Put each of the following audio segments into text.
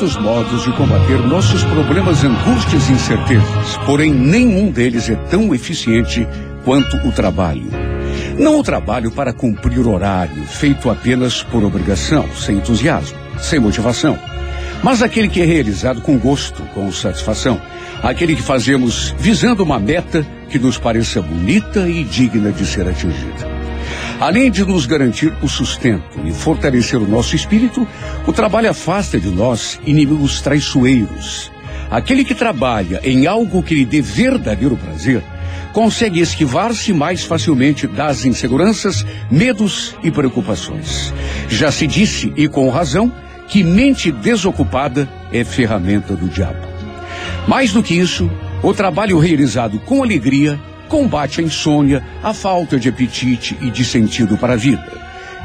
Muitos modos de combater nossos problemas, angústias e incertezas, porém nenhum deles é tão eficiente quanto o trabalho. Não o trabalho para cumprir horário, feito apenas por obrigação, sem entusiasmo, sem motivação, mas aquele que é realizado com gosto, com satisfação, aquele que fazemos visando uma meta que nos pareça bonita e digna de ser atingida. Além de nos garantir o sustento e fortalecer o nosso espírito, o trabalho afasta de nós inimigos traiçoeiros. Aquele que trabalha em algo que lhe dê verdadeiro prazer, consegue esquivar-se mais facilmente das inseguranças, medos e preocupações. Já se disse, e com razão, que mente desocupada é ferramenta do diabo. Mais do que isso, o trabalho realizado com alegria combate a insônia, a falta de apetite e de sentido para a vida.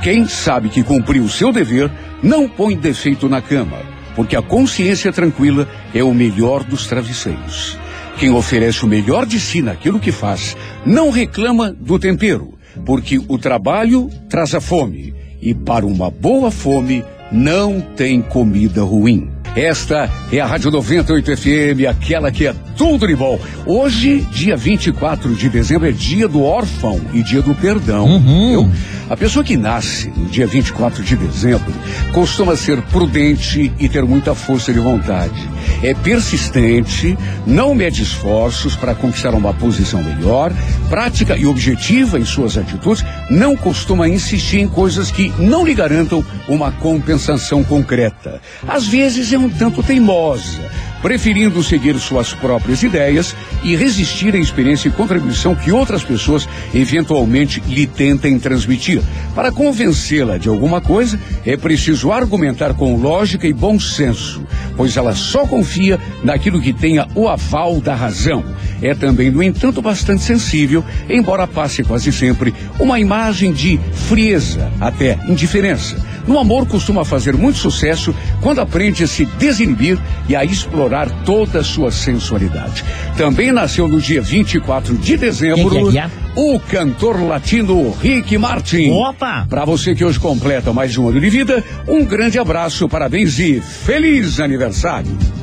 Quem sabe que cumpriu o seu dever não põe defeito na cama, porque a consciência tranquila é o melhor dos travesseiros. Quem oferece o melhor de si naquilo que faz não reclama do tempero, porque o trabalho traz a fome, e para uma boa fome não tem comida ruim. Esta é a Rádio 98 FM, aquela que é tudo de bom. Hoje, dia 24 de dezembro, é dia do órfão e dia do perdão. Uhum. A pessoa que nasce no dia 24 de dezembro costuma ser prudente e ter muita força de vontade. É persistente, não mede esforços para conquistar uma posição melhor, prática e objetiva em suas atitudes, não costuma insistir em coisas que não lhe garantam uma compensação concreta. Às vezes é um tanto teimosa, preferindo seguir suas próprias ideias e resistir à experiência e contribuição que outras pessoas eventualmente lhe tentem transmitir. Para convencê-la de alguma coisa, é preciso argumentar com lógica e bom senso, pois ela só confia naquilo que tenha o aval da razão. É também, no entanto, bastante sensível, embora passe quase sempre uma imagem de frieza, até indiferença. No amor costuma fazer muito sucesso quando aprende a se desinibir e a explorar toda a sua sensualidade. Também nasceu no dia 24 de dezembro o cantor latino Rick Martin. Opa! Para você que hoje completa mais um ano de vida, um grande abraço, parabéns e feliz aniversário.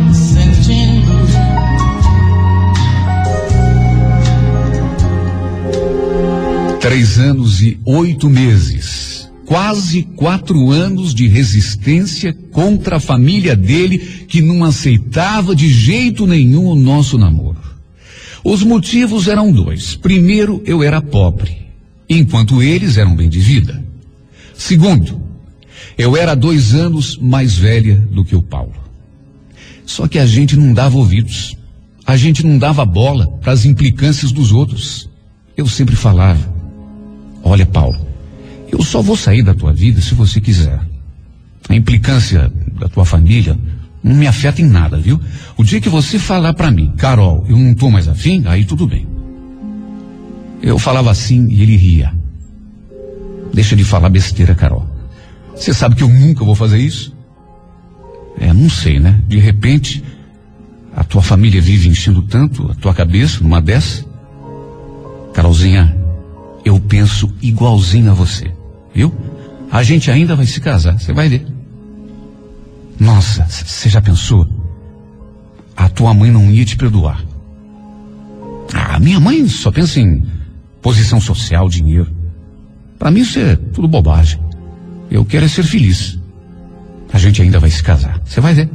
Três anos e oito meses. Quase quatro anos de resistência contra a família dele que não aceitava de jeito nenhum o nosso namoro. Os motivos eram dois. Primeiro, eu era pobre, enquanto eles eram bem de vida. Segundo, eu era dois anos mais velha do que o Paulo. Só que a gente não dava ouvidos. A gente não dava bola para as implicâncias dos outros. Eu sempre falava: Olha, Paulo, eu só vou sair da tua vida se você quiser. A implicância da tua família não me afeta em nada, viu? O dia que você falar para mim, Carol, eu não tô mais afim, aí tudo bem. Eu falava assim e ele ria. Deixa de falar besteira, Carol. Você sabe que eu nunca vou fazer isso? É, não sei, né? De repente, a tua família vive enchendo tanto a tua cabeça numa dessa. Carolzinha, eu penso igualzinho a você, viu? A gente ainda vai se casar, você vai ver. Nossa, você já pensou? A tua mãe não ia te perdoar. Ah, minha mãe só pensa em posição social, dinheiro. Para mim isso é tudo bobagem. Eu quero é ser feliz. A gente ainda vai se casar. Você vai ver.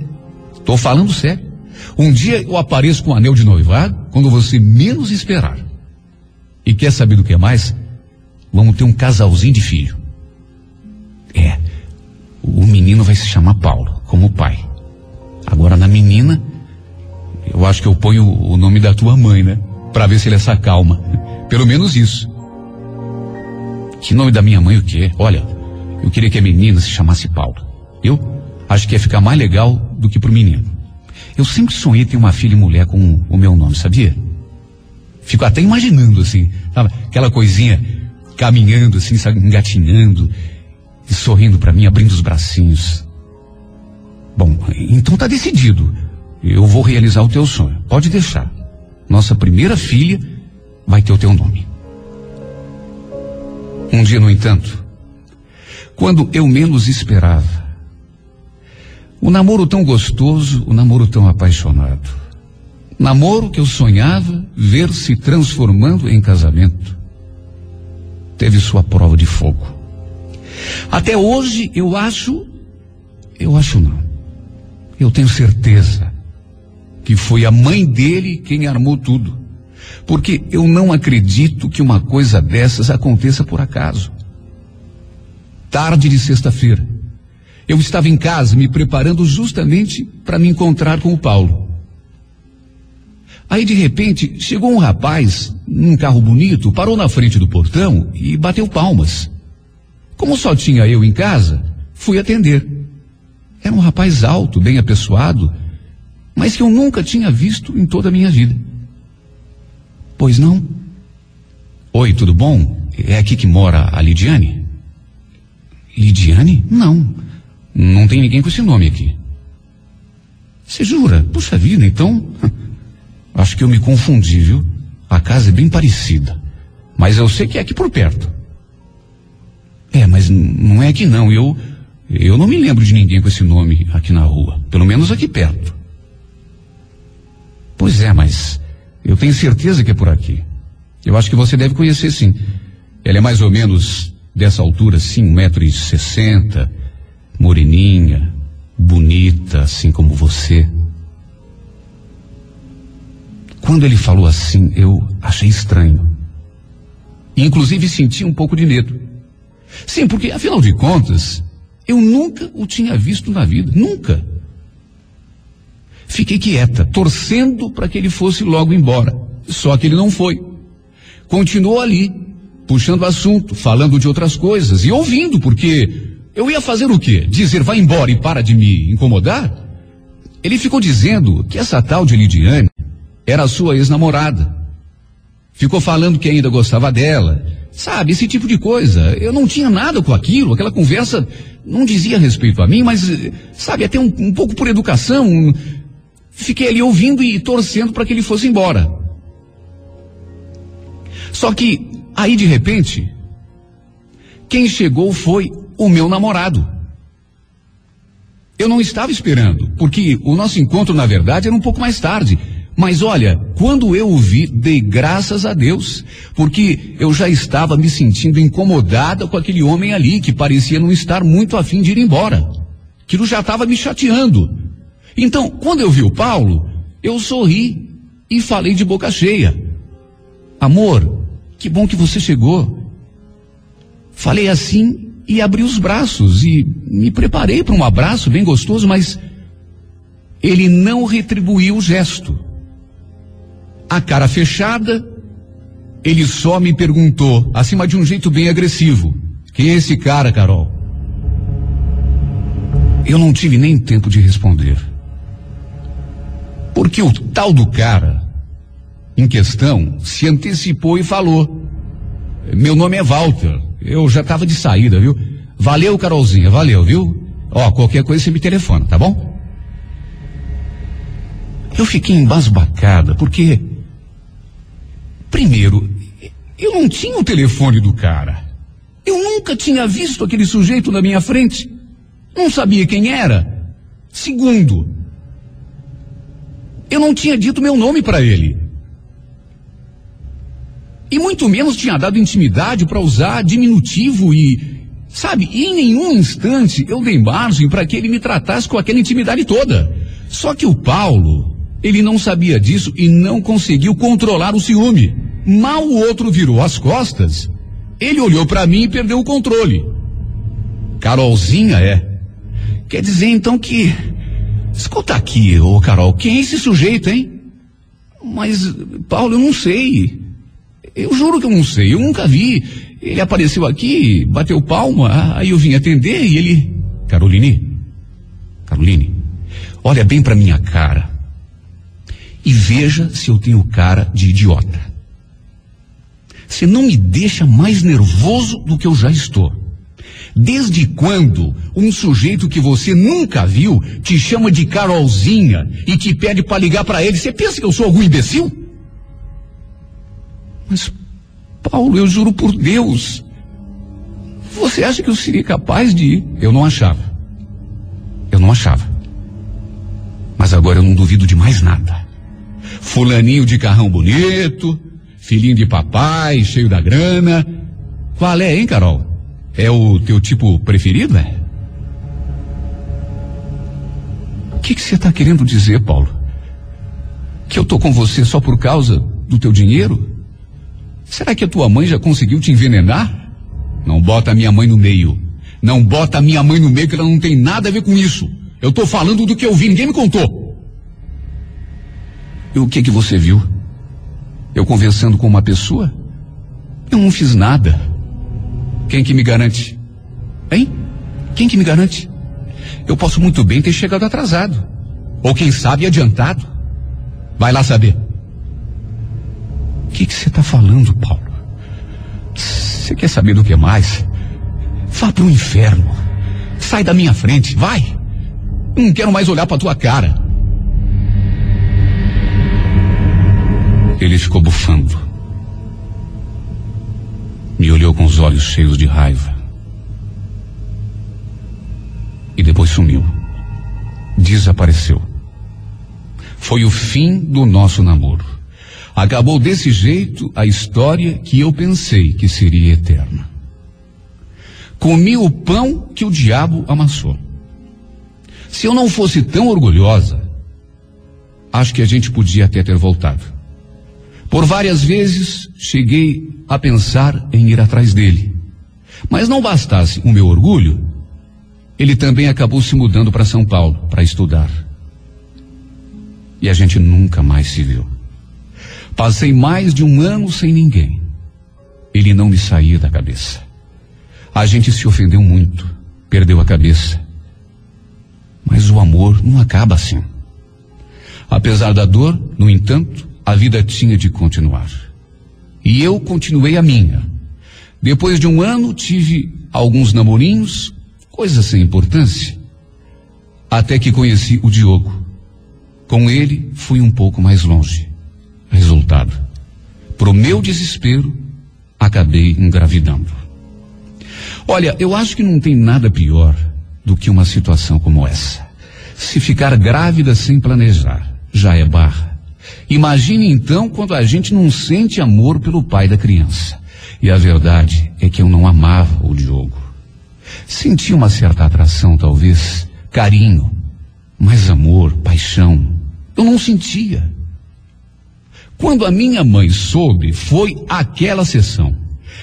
Tô falando sério. Um dia eu apareço com um anel de noivado quando você menos esperar. E quer saber do que mais? Vamos ter um casalzinho de filho. É. O menino vai se chamar Paulo, como pai. Agora na menina, eu acho que eu ponho o nome da tua mãe, né? Pra ver se ele se acalma. Pelo menos isso. Que nome da minha mãe o quê? Olha, eu queria que a menina se chamasse Paulo. Eu acho que ia ficar mais legal do que pro menino. Eu sempre sonhei ter uma filha e mulher com o meu nome, sabia? Fico até imaginando assim, sabe? aquela coisinha caminhando assim, sabe? engatinhando e sorrindo para mim, abrindo os bracinhos. Bom, então tá decidido. Eu vou realizar o teu sonho. Pode deixar. Nossa primeira filha vai ter o teu nome. Um dia, no entanto, quando eu menos esperava, o namoro tão gostoso, o namoro tão apaixonado, namoro que eu sonhava ver se transformando em casamento, teve sua prova de fogo. Até hoje eu acho, eu acho não, eu tenho certeza que foi a mãe dele quem armou tudo. Porque eu não acredito que uma coisa dessas aconteça por acaso. Tarde de sexta-feira, eu estava em casa me preparando justamente para me encontrar com o Paulo. Aí de repente chegou um rapaz num carro bonito, parou na frente do portão e bateu palmas. Como só tinha eu em casa, fui atender. Era um rapaz alto, bem apessoado, mas que eu nunca tinha visto em toda a minha vida. Pois não? Oi, tudo bom? É aqui que mora a Lidiane? Lidiane? Não. Não tem ninguém com esse nome aqui. Você jura? Puxa vida, então. Acho que eu me confundi, viu? A casa é bem parecida. Mas eu sei que é aqui por perto. É, mas não é aqui não. Eu, eu não me lembro de ninguém com esse nome aqui na rua. Pelo menos aqui perto. Pois é, mas eu tenho certeza que é por aqui. Eu acho que você deve conhecer sim. Ela é mais ou menos dessa altura, assim, um metro e sessenta, moreninha, bonita, assim como você. Quando ele falou assim, eu achei estranho. Inclusive senti um pouco de medo. Sim, porque afinal de contas, eu nunca o tinha visto na vida, nunca. Fiquei quieta, torcendo para que ele fosse logo embora. Só que ele não foi. Continuou ali, puxando assunto, falando de outras coisas e ouvindo, porque eu ia fazer o quê? Dizer vai embora e para de me incomodar? Ele ficou dizendo que essa tal de Lidiane era sua ex-namorada. Ficou falando que ainda gostava dela. Sabe, esse tipo de coisa. Eu não tinha nada com aquilo, aquela conversa não dizia respeito a mim, mas, sabe, até um, um pouco por educação, Fiquei ali ouvindo e torcendo para que ele fosse embora. Só que, aí de repente, quem chegou foi o meu namorado. Eu não estava esperando, porque o nosso encontro, na verdade, era um pouco mais tarde. Mas olha, quando eu o vi, dei graças a Deus, porque eu já estava me sentindo incomodada com aquele homem ali, que parecia não estar muito afim de ir embora. Aquilo já estava me chateando. Então, quando eu vi o Paulo, eu sorri e falei de boca cheia: Amor, que bom que você chegou. Falei assim e abri os braços e me preparei para um abraço bem gostoso, mas ele não retribuiu o gesto. A cara fechada, ele só me perguntou, acima de um jeito bem agressivo: Quem é esse cara, Carol? Eu não tive nem tempo de responder. Porque o tal do cara em questão se antecipou e falou: Meu nome é Walter, eu já estava de saída, viu? Valeu, Carolzinha, valeu, viu? Ó, qualquer coisa você me telefona, tá bom? Eu fiquei embasbacada, porque. Primeiro, eu não tinha o telefone do cara. Eu nunca tinha visto aquele sujeito na minha frente. Não sabia quem era. Segundo, eu não tinha dito meu nome para ele. E muito menos tinha dado intimidade para usar diminutivo e, Sabe, e em nenhum instante eu dei margem para que ele me tratasse com aquela intimidade toda. Só que o Paulo, ele não sabia disso e não conseguiu controlar o ciúme. Mal o outro virou as costas, ele olhou para mim e perdeu o controle. Carolzinha é. Quer dizer então que. Escuta aqui, ô Carol, quem é esse sujeito, hein? Mas, Paulo, eu não sei. Eu juro que eu não sei, eu nunca vi. Ele apareceu aqui, bateu palma, aí eu vim atender e ele. Caroline, Caroline, olha bem para minha cara e veja se eu tenho cara de idiota. Você não me deixa mais nervoso do que eu já estou. Desde quando um sujeito que você nunca viu te chama de Carolzinha e te pede para ligar para ele? Você pensa que eu sou algum imbecil? Mas, Paulo, eu juro por Deus. Você acha que eu seria capaz de ir? Eu não achava. Eu não achava. Mas agora eu não duvido de mais nada. Fulaninho de carrão bonito, filhinho de papai, cheio da grana. Qual é, hein, Carol? É o teu tipo preferido, é? O que você está querendo dizer, Paulo? Que eu tô com você só por causa do teu dinheiro? Será que a tua mãe já conseguiu te envenenar? Não bota a minha mãe no meio. Não bota a minha mãe no meio, que ela não tem nada a ver com isso. Eu tô falando do que eu vi, ninguém me contou. E o que que você viu? Eu conversando com uma pessoa? Eu não fiz nada. Quem que me garante? Hein? Quem que me garante? Eu posso muito bem ter chegado atrasado. Ou quem sabe adiantado. Vai lá saber. Que você está falando, Paulo? Você quer saber do que mais? Vá para o inferno. Sai da minha frente, vai. Não quero mais olhar para tua cara. Ele ficou bufando. Me olhou com os olhos cheios de raiva. E depois sumiu. Desapareceu. Foi o fim do nosso namoro. Acabou desse jeito a história que eu pensei que seria eterna. Comi o pão que o diabo amassou. Se eu não fosse tão orgulhosa, acho que a gente podia até ter voltado. Por várias vezes cheguei a pensar em ir atrás dele. Mas não bastasse o meu orgulho, ele também acabou se mudando para São Paulo para estudar. E a gente nunca mais se viu. Passei mais de um ano sem ninguém. Ele não me saía da cabeça. A gente se ofendeu muito, perdeu a cabeça. Mas o amor não acaba assim. Apesar da dor, no entanto, a vida tinha de continuar. E eu continuei a minha. Depois de um ano, tive alguns namorinhos, coisas sem importância. Até que conheci o Diogo. Com ele, fui um pouco mais longe. Resultado: pro meu desespero, acabei engravidando. Olha, eu acho que não tem nada pior do que uma situação como essa. Se ficar grávida sem planejar, já é barra. Imagine então quando a gente não sente amor pelo pai da criança. E a verdade é que eu não amava o Diogo. Sentia uma certa atração, talvez, carinho, mas amor, paixão, eu não sentia. Quando a minha mãe soube, foi aquela sessão.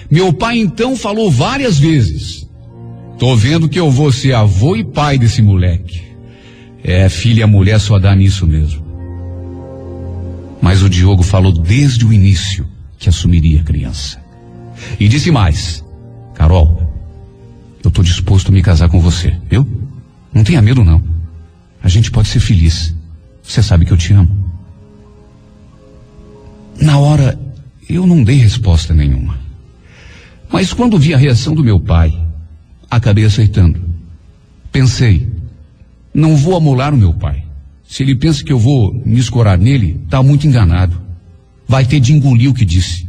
Meu pai então falou várias vezes: Tô vendo que eu vou ser avô e pai desse moleque. É, filha e mulher só dá nisso mesmo. Mas o Diogo falou desde o início que assumiria a criança. E disse mais: Carol, eu estou disposto a me casar com você, viu? Não tenha medo, não. A gente pode ser feliz. Você sabe que eu te amo. Na hora, eu não dei resposta nenhuma. Mas quando vi a reação do meu pai, acabei aceitando. Pensei, não vou amolar o meu pai. Se ele pensa que eu vou me escorar nele, está muito enganado. Vai ter de engolir o que disse.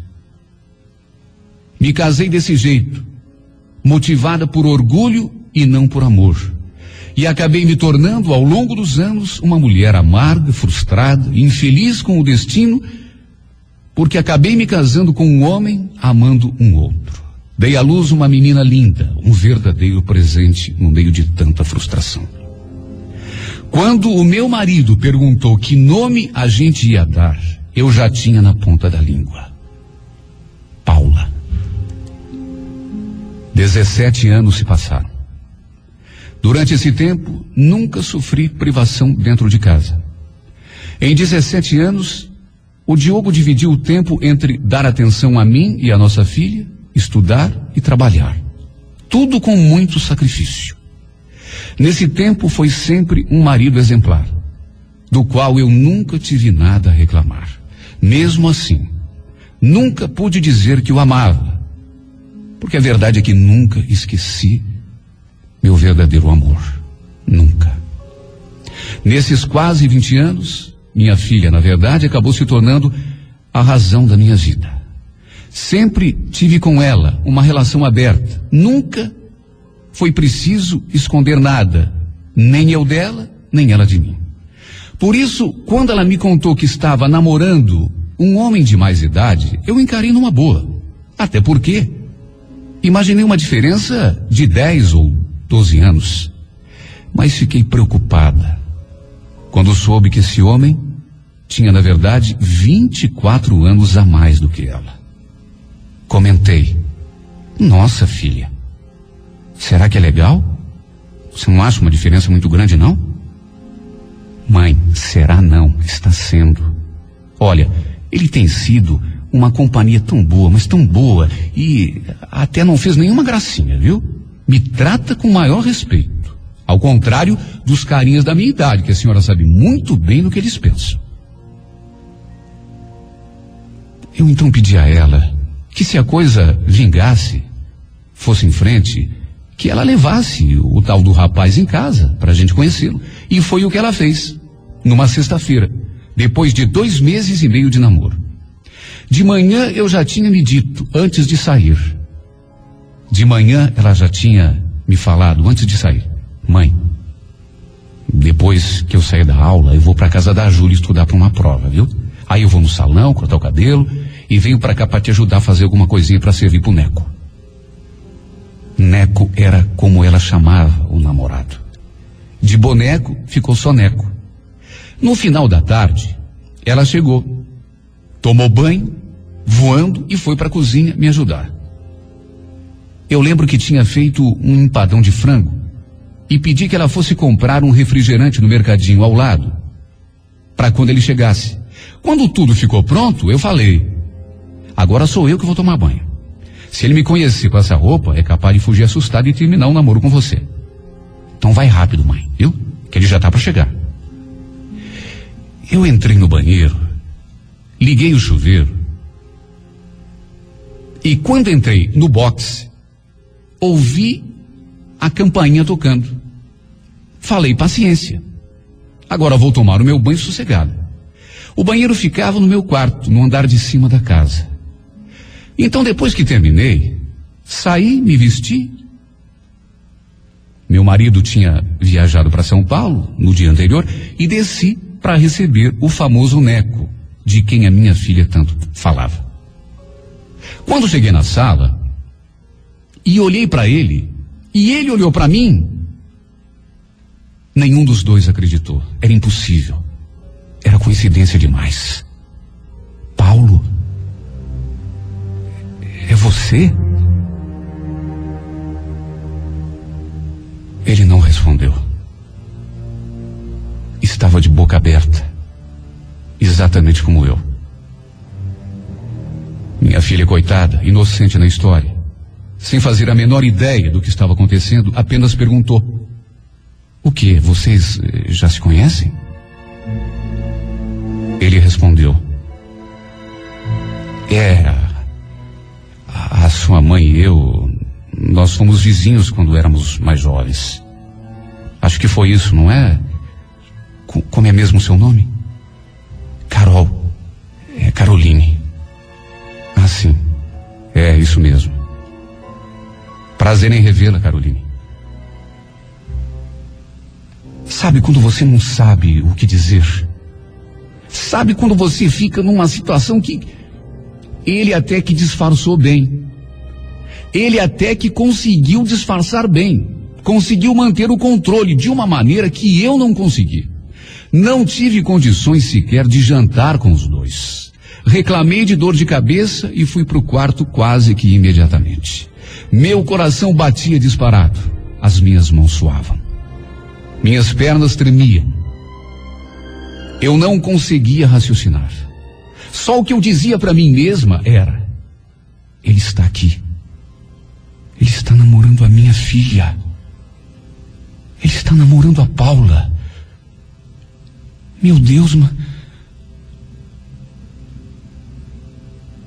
Me casei desse jeito, motivada por orgulho e não por amor. E acabei me tornando, ao longo dos anos, uma mulher amarga, frustrada, infeliz com o destino, porque acabei me casando com um homem amando um outro. Dei à luz uma menina linda, um verdadeiro presente no meio de tanta frustração. Quando o meu marido perguntou que nome a gente ia dar, eu já tinha na ponta da língua. Paula. 17 anos se passaram. Durante esse tempo, nunca sofri privação dentro de casa. Em 17 anos, o Diogo dividiu o tempo entre dar atenção a mim e a nossa filha, estudar e trabalhar. Tudo com muito sacrifício. Nesse tempo foi sempre um marido exemplar, do qual eu nunca tive nada a reclamar. Mesmo assim, nunca pude dizer que o amava, porque a verdade é que nunca esqueci meu verdadeiro amor. Nunca. Nesses quase 20 anos, minha filha, na verdade, acabou se tornando a razão da minha vida. Sempre tive com ela uma relação aberta. Nunca foi preciso esconder nada, nem eu dela, nem ela de mim. Por isso, quando ela me contou que estava namorando um homem de mais idade, eu encarei numa boa. Até porque imaginei uma diferença de 10 ou 12 anos. Mas fiquei preocupada quando soube que esse homem tinha, na verdade, 24 anos a mais do que ela. Comentei: Nossa filha, será que é legal? Você não acha uma diferença muito grande, não? Mãe, será não? Está sendo. Olha, ele tem sido uma companhia tão boa, mas tão boa, e até não fez nenhuma gracinha, viu? Me trata com maior respeito. Ao contrário dos carinhas da minha idade, que a senhora sabe muito bem do que eles pensam. Eu então pedi a ela que se a coisa vingasse, fosse em frente, que ela levasse o tal do rapaz em casa para a gente conhecê-lo. E foi o que ela fez, numa sexta-feira, depois de dois meses e meio de namoro. De manhã eu já tinha me dito, antes de sair. De manhã ela já tinha me falado, antes de sair. Mãe, depois que eu sair da aula, eu vou para casa da Júlia estudar para uma prova, viu? Aí eu vou no salão, cortar o cabelo e venho para cá para te ajudar a fazer alguma coisinha para servir pro Neco. Neco era como ela chamava o namorado. De boneco ficou só Neco. No final da tarde, ela chegou, tomou banho, voando e foi para a cozinha me ajudar. Eu lembro que tinha feito um empadão de frango e pedi que ela fosse comprar um refrigerante no mercadinho ao lado, para quando ele chegasse. Quando tudo ficou pronto, eu falei: agora sou eu que vou tomar banho. Se ele me conhecer com essa roupa, é capaz de fugir assustado e terminar um namoro com você. Então vai rápido, mãe, viu? Que ele já tá para chegar. Eu entrei no banheiro, liguei o chuveiro, e quando entrei no box, ouvi a campainha tocando. Falei paciência. Agora vou tomar o meu banho sossegado. O banheiro ficava no meu quarto, no andar de cima da casa. Então, depois que terminei, saí, me vesti. Meu marido tinha viajado para São Paulo no dia anterior e desci para receber o famoso Neco, de quem a minha filha tanto falava. Quando cheguei na sala e olhei para ele, e ele olhou para mim. Nenhum dos dois acreditou. Era impossível. Era coincidência demais. Paulo, é você? Ele não respondeu. Estava de boca aberta, exatamente como eu. Minha filha, coitada, inocente na história, sem fazer a menor ideia do que estava acontecendo, apenas perguntou: O que? Vocês eh, já se conhecem? Ele respondeu: É, a, sua mãe e eu, nós fomos vizinhos quando éramos mais jovens. Acho que foi isso, não é? Como é mesmo o seu nome? Carol. É Caroline. Ah, sim. É isso mesmo. Prazer em revê-la, Caroline. Sabe quando você não sabe o que dizer? Sabe quando você fica numa situação que ele até que disfarçou bem. Ele até que conseguiu disfarçar bem, conseguiu manter o controle de uma maneira que eu não consegui. Não tive condições sequer de jantar com os dois. Reclamei de dor de cabeça e fui para o quarto quase que imediatamente. Meu coração batia disparado, as minhas mãos suavam. Minhas pernas tremiam. Eu não conseguia raciocinar. Só o que eu dizia para mim mesma era: Ele está aqui. Ele está namorando a minha filha. Ele está namorando a Paula. Meu Deus, mas.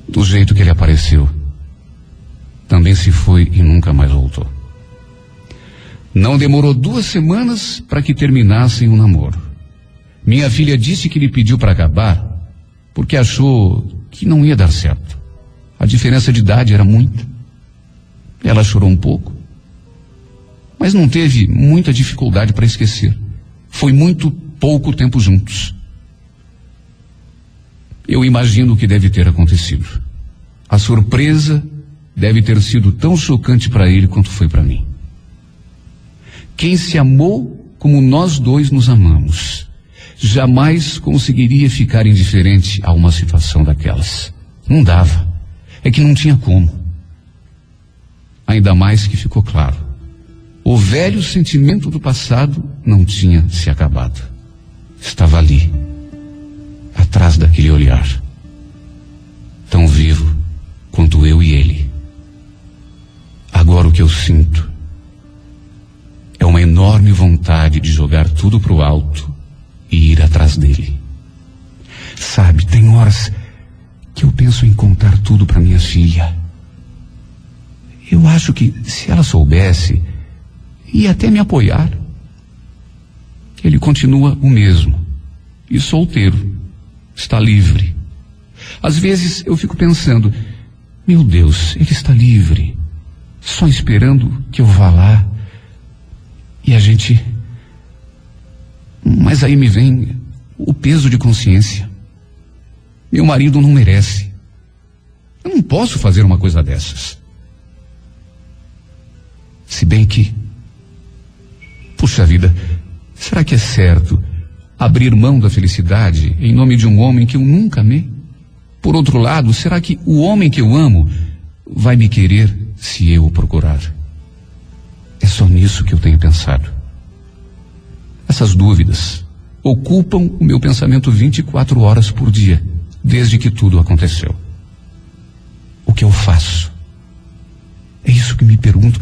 Do jeito que ele apareceu, também se foi e nunca mais voltou. Não demorou duas semanas para que terminassem o namoro. Minha filha disse que ele pediu para acabar porque achou que não ia dar certo. A diferença de idade era muita. Ela chorou um pouco, mas não teve muita dificuldade para esquecer. Foi muito pouco tempo juntos. Eu imagino o que deve ter acontecido. A surpresa deve ter sido tão chocante para ele quanto foi para mim. Quem se amou como nós dois nos amamos, jamais conseguiria ficar indiferente a uma situação daquelas. Não dava. É que não tinha como. Ainda mais que ficou claro. O velho sentimento do passado não tinha se acabado. Estava ali, atrás daquele olhar, tão vivo quanto eu e ele. Agora o que eu sinto é uma enorme vontade de jogar tudo para o alto e ir atrás dele. Sabe, tem horas que eu penso em contar tudo para minha filha. Eu acho que se ela soubesse, ia até me apoiar. Ele continua o mesmo. E solteiro. Está livre. Às vezes eu fico pensando, meu Deus, ele está livre. Só esperando que eu vá lá e a gente. Mas aí me vem o peso de consciência. Meu marido não merece. Eu não posso fazer uma coisa dessas. Se bem que. Puxa vida, será que é certo abrir mão da felicidade em nome de um homem que eu nunca amei? Por outro lado, será que o homem que eu amo vai me querer se eu o procurar? É só nisso que eu tenho pensado. Essas dúvidas ocupam o meu pensamento 24 horas por dia, desde que tudo aconteceu. O que eu faço? É isso que me pergunto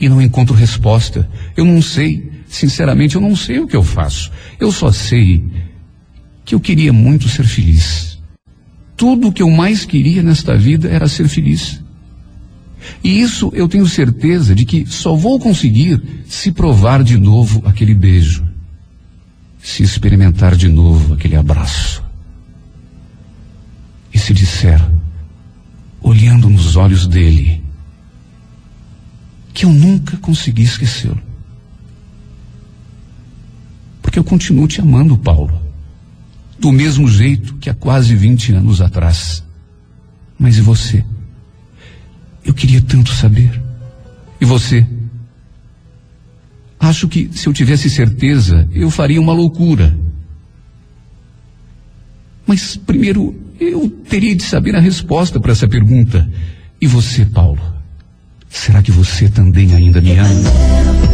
e não encontro resposta. Eu não sei, sinceramente, eu não sei o que eu faço. Eu só sei que eu queria muito ser feliz. Tudo o que eu mais queria nesta vida era ser feliz. E isso eu tenho certeza de que só vou conseguir se provar de novo aquele beijo, se experimentar de novo aquele abraço. E se disser, olhando nos olhos dele, que eu nunca consegui esquecê-lo. Porque eu continuo te amando, Paulo, do mesmo jeito que há quase 20 anos atrás. Mas e você? Eu queria tanto saber. E você? Acho que se eu tivesse certeza, eu faria uma loucura. Mas primeiro eu teria de saber a resposta para essa pergunta. E você, Paulo? Será que você também ainda me ama?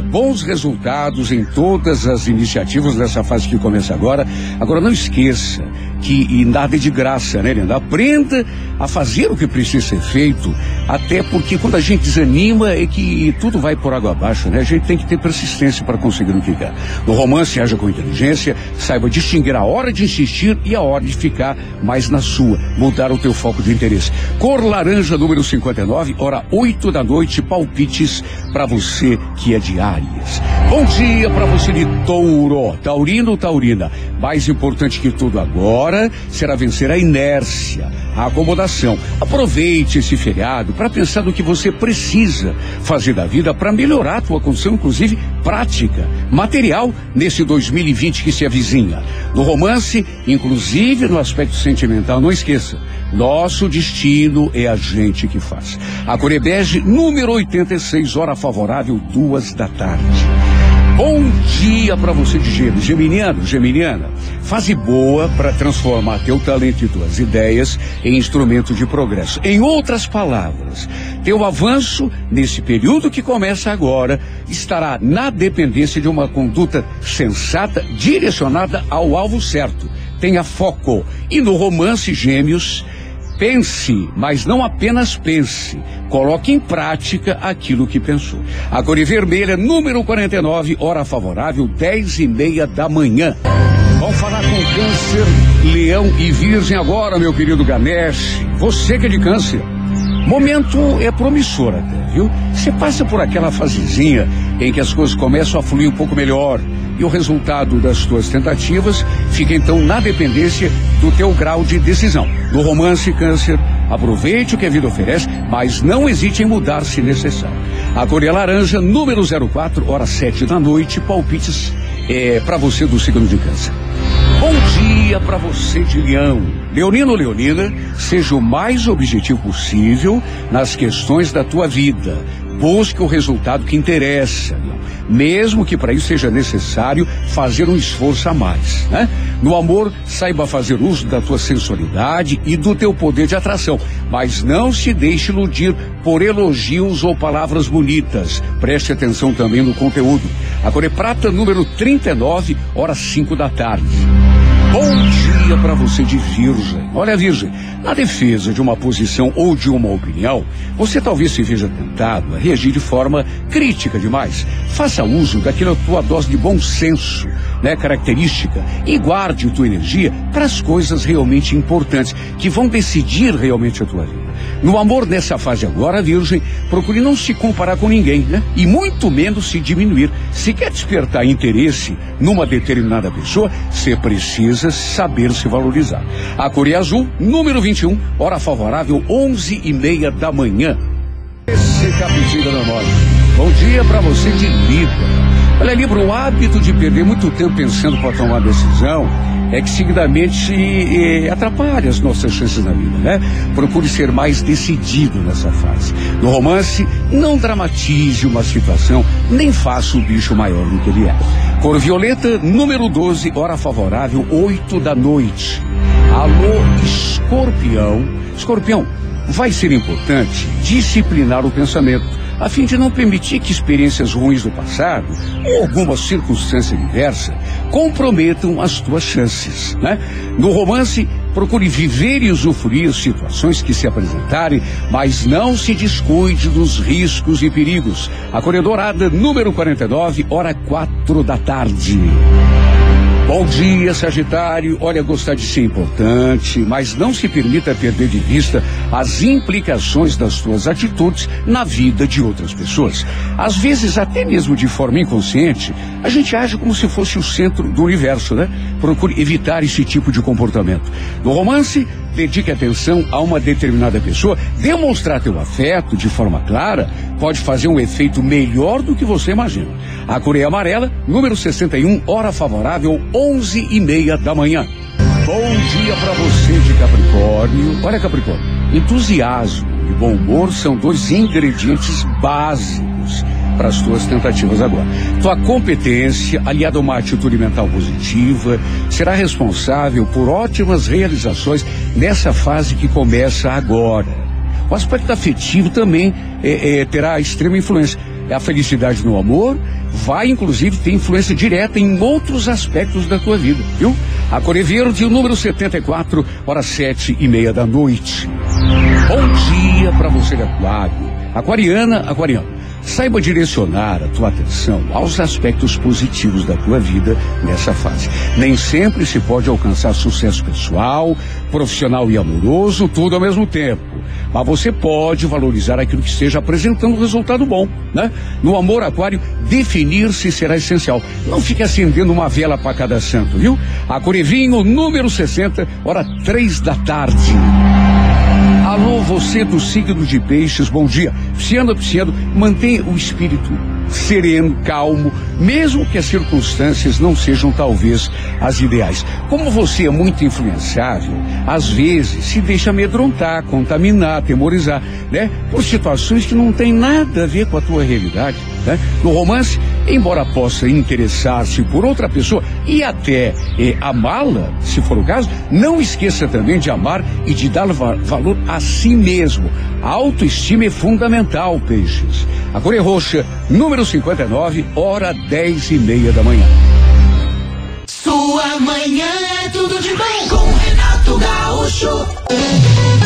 Bons resultados em todas as iniciativas dessa fase que começa agora. Agora não esqueça que nada é de graça, né, Linda? Aprenda a fazer o que precisa ser feito, até porque quando a gente desanima é que tudo vai por água abaixo, né? A gente tem que ter persistência para conseguir o que quer. No romance, haja com inteligência, saiba distinguir a hora de insistir e a hora de ficar mais na sua, mudar o teu foco de interesse. Cor laranja número 59, hora 8 da noite, palpites para você que é de Áries. Bom dia para você de Touro, Taurino Taurina. Mais importante que tudo agora será vencer a inércia, a acomodação. Aproveite esse feriado para pensar no que você precisa fazer da vida para melhorar a tua condição, inclusive prática, material, nesse 2020 que se avizinha. No romance, inclusive no aspecto sentimental, não esqueça. Nosso destino é a gente que faz. A Corebege, número 86, hora favorável, duas da tarde. Bom dia para você de gêmeo, geminiano, geminiana. Fase boa para transformar teu talento e tuas ideias em instrumento de progresso. Em outras palavras, teu avanço nesse período que começa agora estará na dependência de uma conduta sensata direcionada ao alvo certo. Tenha foco. E no romance Gêmeos, Pense, mas não apenas pense. Coloque em prática aquilo que pensou. A cor vermelha, número 49, hora favorável, 10 e meia da manhã. Vamos falar com câncer, leão e virgem agora, meu querido Ganesh. Você que é de câncer. Momento é promissor até, viu? Você passa por aquela fasezinha em que as coisas começam a fluir um pouco melhor e o resultado das tuas tentativas fica então na dependência do teu grau de decisão. No romance câncer, aproveite o que a vida oferece, mas não hesite em mudar se necessário. A cor é laranja, número 04, hora 7 da noite, palpites é, para você do signo de câncer. Bom dia para você de Leão. Leonino Leonina, seja o mais objetivo possível nas questões da tua vida. Busque o resultado que interessa, mesmo que para isso seja necessário fazer um esforço a mais. Né? No amor, saiba fazer uso da tua sensualidade e do teu poder de atração, mas não se deixe iludir por elogios ou palavras bonitas. Preste atenção também no conteúdo. A Core Prata número 39, horas 5 da tarde. Bom dia para você de Virgem. Olha, Virgem, na defesa de uma posição ou de uma opinião, você talvez se veja tentado a reagir de forma crítica demais. Faça uso daquela tua dose de bom senso, né, característica, e guarde a tua energia para as coisas realmente importantes, que vão decidir realmente a tua vida. No amor nessa fase agora, Virgem, procure não se comparar com ninguém, né? E muito menos se diminuir. Se quer despertar interesse numa determinada pessoa, você precisa saber se valorizar. A cor é azul, número 21, hora favorável, onze e meia da manhã. Esse capítulo da nós. Bom dia para você de Libra. Olha, Libra, o hábito de perder muito tempo pensando para tomar decisão é que seguidamente eh, atrapalha as nossas chances na vida, né? Procure ser mais decidido nessa fase. No romance, não dramatize uma situação, nem faça o bicho maior do que ele é. Cor violeta, número 12, hora favorável, 8 da noite. Alô, escorpião. Escorpião, vai ser importante disciplinar o pensamento a fim de não permitir que experiências ruins do passado ou alguma circunstância diversa comprometam as tuas chances, né? No romance, procure viver e usufruir situações que se apresentarem, mas não se descuide dos riscos e perigos. A Corredorada, número 49, hora quatro da tarde. Bom dia, Sagitário. Olha, gostar de ser importante, mas não se permita perder de vista as implicações das suas atitudes na vida de outras pessoas. Às vezes, até mesmo de forma inconsciente, a gente age como se fosse o centro do universo, né? Procure evitar esse tipo de comportamento. No romance, dedique atenção a uma determinada pessoa, demonstrar teu afeto de forma clara pode fazer um efeito melhor do que você imagina. A Coreia Amarela, número 61, hora favorável, onze e meia da manhã. Bom dia para você de Capricórnio. Olha, Capricórnio, entusiasmo e bom humor são dois ingredientes básicos para as tuas tentativas agora. Tua competência, aliada a uma atitude mental positiva, será responsável por ótimas realizações nessa fase que começa agora. O aspecto afetivo também é, é, terá extrema influência. A felicidade no amor vai, inclusive, ter influência direta em outros aspectos da tua vida, viu? A Core Verde, o número 74, horas sete e meia da noite. Bom dia para você Aquário. Aquariana, Aquariano. Saiba direcionar a tua atenção aos aspectos positivos da tua vida nessa fase. Nem sempre se pode alcançar sucesso pessoal, profissional e amoroso, tudo ao mesmo tempo. Mas você pode valorizar aquilo que esteja apresentando um resultado bom, né? No amor aquário, definir-se será essencial. Não fique acendendo uma vela para cada santo, viu? A Corevinho, número 60, hora três da tarde. Alô, você do signo de peixes, bom dia. Pisciano, pisciano, mantenha o espírito sereno, calmo, mesmo que as circunstâncias não sejam talvez as ideais. Como você é muito influenciável, às vezes se deixa amedrontar, contaminar, temorizar, né? Por situações que não têm nada a ver com a tua realidade. Né? No romance, embora possa interessar-se por outra pessoa e até eh, amá-la, se for o caso, não esqueça também de amar e de dar va valor a si mesmo. A autoestima é fundamental, peixes. A cor é roxa, número 59, hora dez e meia da manhã. Sua manhã é tudo de bom com Renato Gaúcho.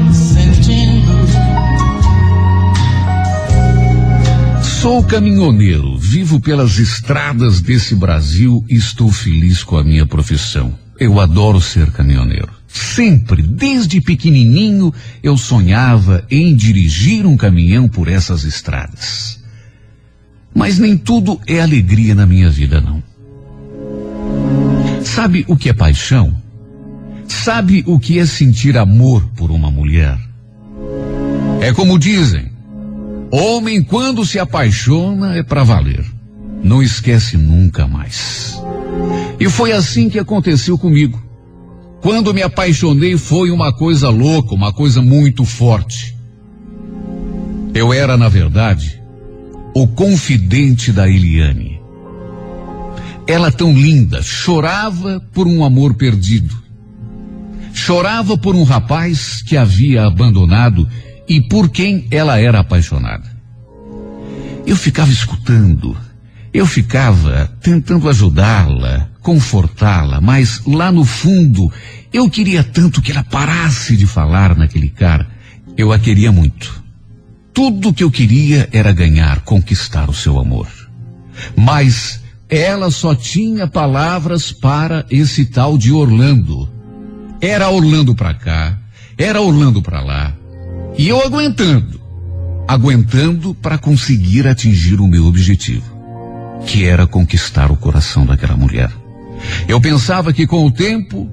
Sou caminhoneiro, vivo pelas estradas desse Brasil e estou feliz com a minha profissão. Eu adoro ser caminhoneiro. Sempre, desde pequenininho, eu sonhava em dirigir um caminhão por essas estradas. Mas nem tudo é alegria na minha vida, não. Sabe o que é paixão? Sabe o que é sentir amor por uma mulher? É como dizem, Homem, quando se apaixona, é para valer. Não esquece nunca mais. E foi assim que aconteceu comigo. Quando me apaixonei, foi uma coisa louca, uma coisa muito forte. Eu era, na verdade, o confidente da Eliane. Ela tão linda, chorava por um amor perdido. Chorava por um rapaz que havia abandonado e por quem ela era apaixonada. Eu ficava escutando, eu ficava tentando ajudá-la, confortá-la, mas lá no fundo eu queria tanto que ela parasse de falar naquele cara. Eu a queria muito. Tudo que eu queria era ganhar, conquistar o seu amor. Mas ela só tinha palavras para esse tal de Orlando. Era Orlando para cá, era Orlando para lá. E eu aguentando, aguentando para conseguir atingir o meu objetivo, que era conquistar o coração daquela mulher. Eu pensava que com o tempo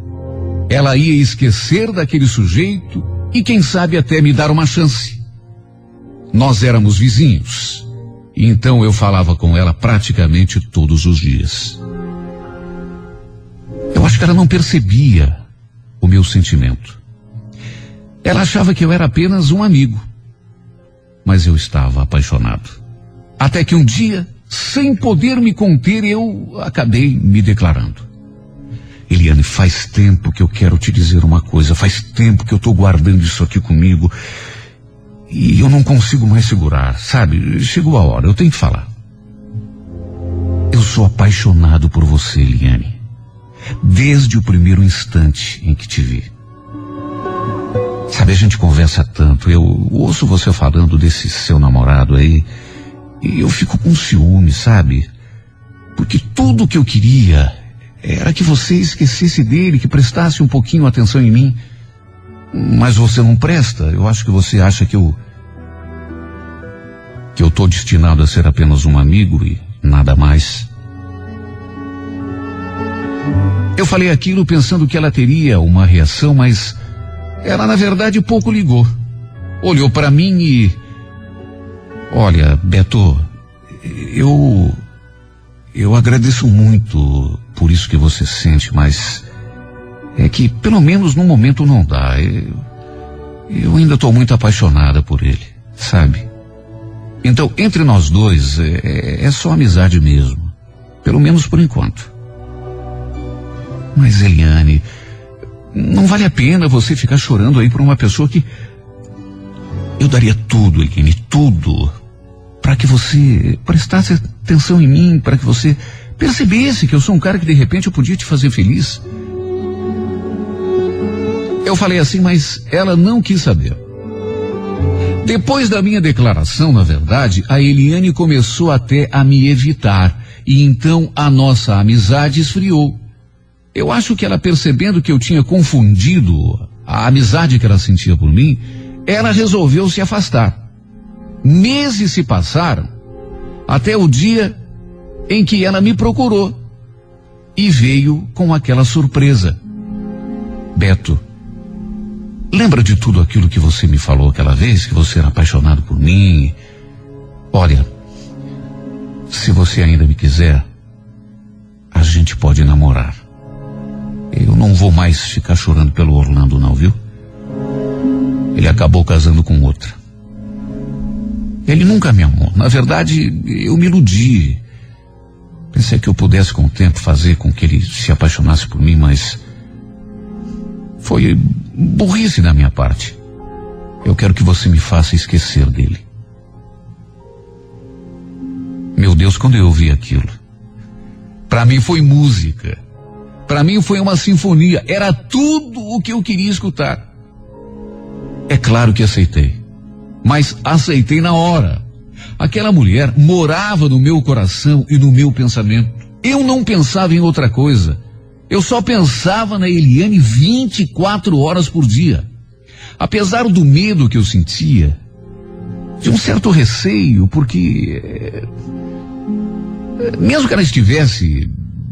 ela ia esquecer daquele sujeito e quem sabe até me dar uma chance. Nós éramos vizinhos, e então eu falava com ela praticamente todos os dias. Eu acho que ela não percebia o meu sentimento. Ela achava que eu era apenas um amigo. Mas eu estava apaixonado. Até que um dia, sem poder me conter, eu acabei me declarando. Eliane, faz tempo que eu quero te dizer uma coisa, faz tempo que eu estou guardando isso aqui comigo e eu não consigo mais segurar, sabe? Chegou a hora, eu tenho que falar. Eu sou apaixonado por você, Eliane. Desde o primeiro instante em que te vi. Sabe, a gente conversa tanto. Eu ouço você falando desse seu namorado aí. E eu fico com ciúme, sabe? Porque tudo que eu queria era que você esquecesse dele, que prestasse um pouquinho atenção em mim. Mas você não presta. Eu acho que você acha que eu. que eu tô destinado a ser apenas um amigo e nada mais. Eu falei aquilo pensando que ela teria uma reação, mas ela, na verdade, pouco ligou. Olhou para mim e. Olha, Beto, eu. Eu agradeço muito por isso que você sente, mas. É que, pelo menos no momento, não dá. Eu, eu ainda estou muito apaixonada por ele, sabe? Então, entre nós dois, é, é só amizade mesmo. Pelo menos por enquanto. Mas, Eliane, não vale a pena você ficar chorando aí por uma pessoa que. Eu daria tudo, Eline, tudo. Para que você prestasse atenção em mim, para que você percebesse que eu sou um cara que de repente eu podia te fazer feliz. Eu falei assim, mas ela não quis saber. Depois da minha declaração, na verdade, a Eliane começou até a me evitar. E então a nossa amizade esfriou. Eu acho que ela percebendo que eu tinha confundido a amizade que ela sentia por mim, ela resolveu se afastar. Meses se passaram até o dia em que ela me procurou e veio com aquela surpresa. Beto, lembra de tudo aquilo que você me falou aquela vez, que você era apaixonado por mim? Olha, se você ainda me quiser, a gente pode namorar. Eu não vou mais ficar chorando pelo Orlando, não, viu? Ele acabou casando com outra. Ele nunca me amou. Na verdade, eu me iludi. Pensei que eu pudesse com o tempo fazer com que ele se apaixonasse por mim, mas foi burrice da minha parte. Eu quero que você me faça esquecer dele. Meu Deus, quando eu ouvi aquilo, para mim foi música. Para mim foi uma sinfonia. Era tudo o que eu queria escutar. É claro que aceitei. Mas aceitei na hora. Aquela mulher morava no meu coração e no meu pensamento. Eu não pensava em outra coisa. Eu só pensava na Eliane 24 horas por dia. Apesar do medo que eu sentia, de um certo receio, porque eh, mesmo que ela estivesse